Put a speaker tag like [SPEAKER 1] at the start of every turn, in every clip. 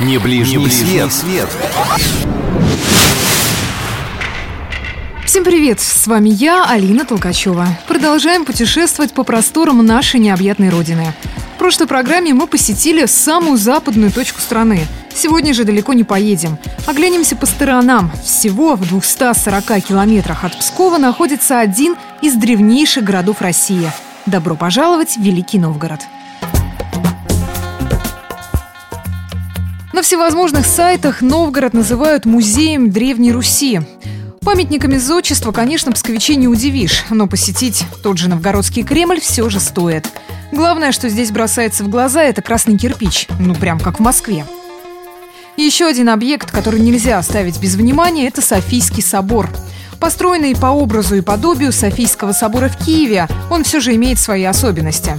[SPEAKER 1] Не ближний,
[SPEAKER 2] Не ближний
[SPEAKER 1] свет.
[SPEAKER 2] свет.
[SPEAKER 3] Всем привет! С вами я, Алина Толкачева. Продолжаем путешествовать по просторам нашей необъятной родины. В прошлой программе мы посетили самую западную точку страны. Сегодня же далеко не поедем. Оглянемся по сторонам. Всего в 240 километрах от Пскова находится один из древнейших городов России. Добро пожаловать в Великий Новгород. На всевозможных сайтах Новгород называют музеем Древней Руси. Памятниками зодчества, конечно, псковичей не удивишь, но посетить тот же Новгородский Кремль все же стоит. Главное, что здесь бросается в глаза, это красный кирпич, ну прям как в Москве. Еще один объект, который нельзя оставить без внимания, это Софийский собор. Построенный по образу и подобию Софийского собора в Киеве, он все же имеет свои особенности.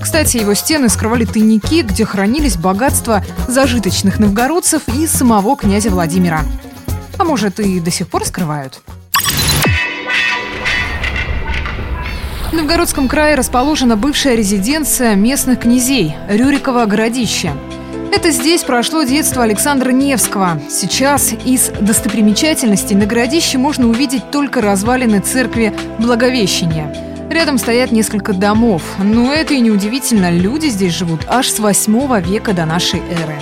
[SPEAKER 3] Кстати, его стены скрывали тайники, где хранились богатства зажиточных новгородцев и самого князя Владимира. А может, и до сих пор скрывают? В Новгородском крае расположена бывшая резиденция местных князей – Рюриково городище. Это здесь прошло детство Александра Невского. Сейчас из достопримечательностей на городище можно увидеть только развалины церкви Благовещения. Рядом стоят несколько домов, но это и не удивительно, люди здесь живут аж с 8 века до нашей эры.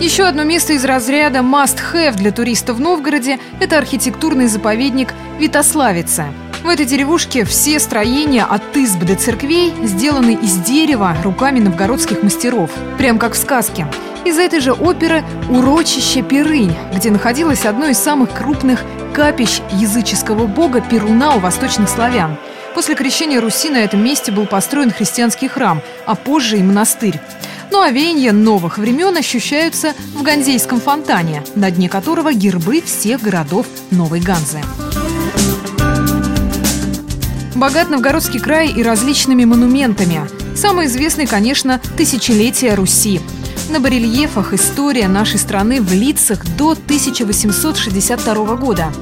[SPEAKER 3] Еще одно место из разряда must-have для туристов в Новгороде – это архитектурный заповедник Витославица. В этой деревушке все строения от изб до церквей сделаны из дерева руками новгородских мастеров, прям как в сказке. Из этой же оперы «Урочище Перынь», где находилось одно из самых крупных капищ языческого бога Перуна у восточных славян. После крещения Руси на этом месте был построен христианский храм, а позже и монастырь. Ну а веяния новых времен ощущаются в Ганзейском фонтане, на дне которого гербы всех городов Новой Ганзы. Богат Новгородский край и различными монументами. Самый известный, конечно, «Тысячелетие Руси». На барельефах история нашей страны в лицах до 1862 года.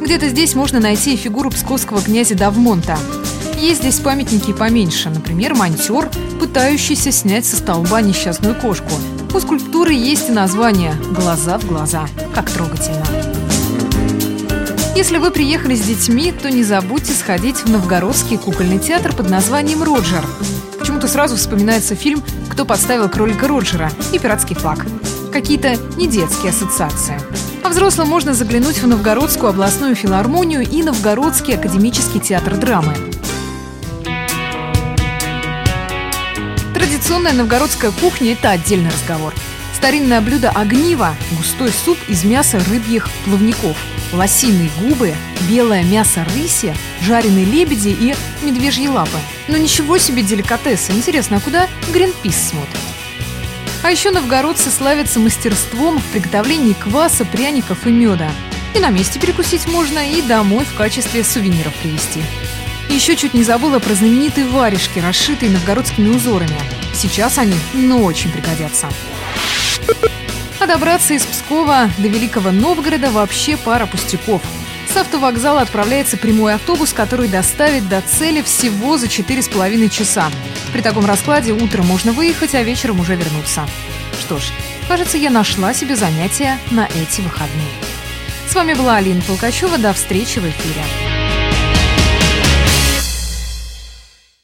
[SPEAKER 3] Где-то здесь можно найти и фигуру псковского князя Давмонта. Есть здесь памятники поменьше, например, монтер, пытающийся снять со столба несчастную кошку. У скульптуры есть и название «Глаза в глаза». Как трогательно. Если вы приехали с детьми, то не забудьте сходить в новгородский кукольный театр под названием «Роджер». Почему-то сразу вспоминается фильм «Кто подставил кролика Роджера» и «Пиратский флаг». Какие-то не детские ассоциации. А взрослым можно заглянуть в Новгородскую областную филармонию и Новгородский академический театр драмы. Традиционная новгородская кухня – это отдельный разговор. Старинное блюдо огниво – густой суп из мяса рыбьих плавников, лосиные губы, белое мясо рыси, жареные лебеди и медвежьи лапы. Но ничего себе деликатесы. Интересно, а куда Гринпис смотрит? А еще новгородцы славятся мастерством в приготовлении кваса, пряников и меда. И на месте перекусить можно, и домой в качестве сувениров привезти. Еще чуть не забыла про знаменитые варежки, расшитые новгородскими узорами. Сейчас они, ну, очень пригодятся. А добраться из Пскова до Великого Новгорода вообще пара пустяков. С автовокзала отправляется прямой автобус, который доставит до цели всего за 4,5 часа. При таком раскладе утром можно выехать, а вечером уже вернуться. Что ж, кажется, я нашла себе занятие на эти выходные. С вами была Алина Толкачева. До встречи в эфире.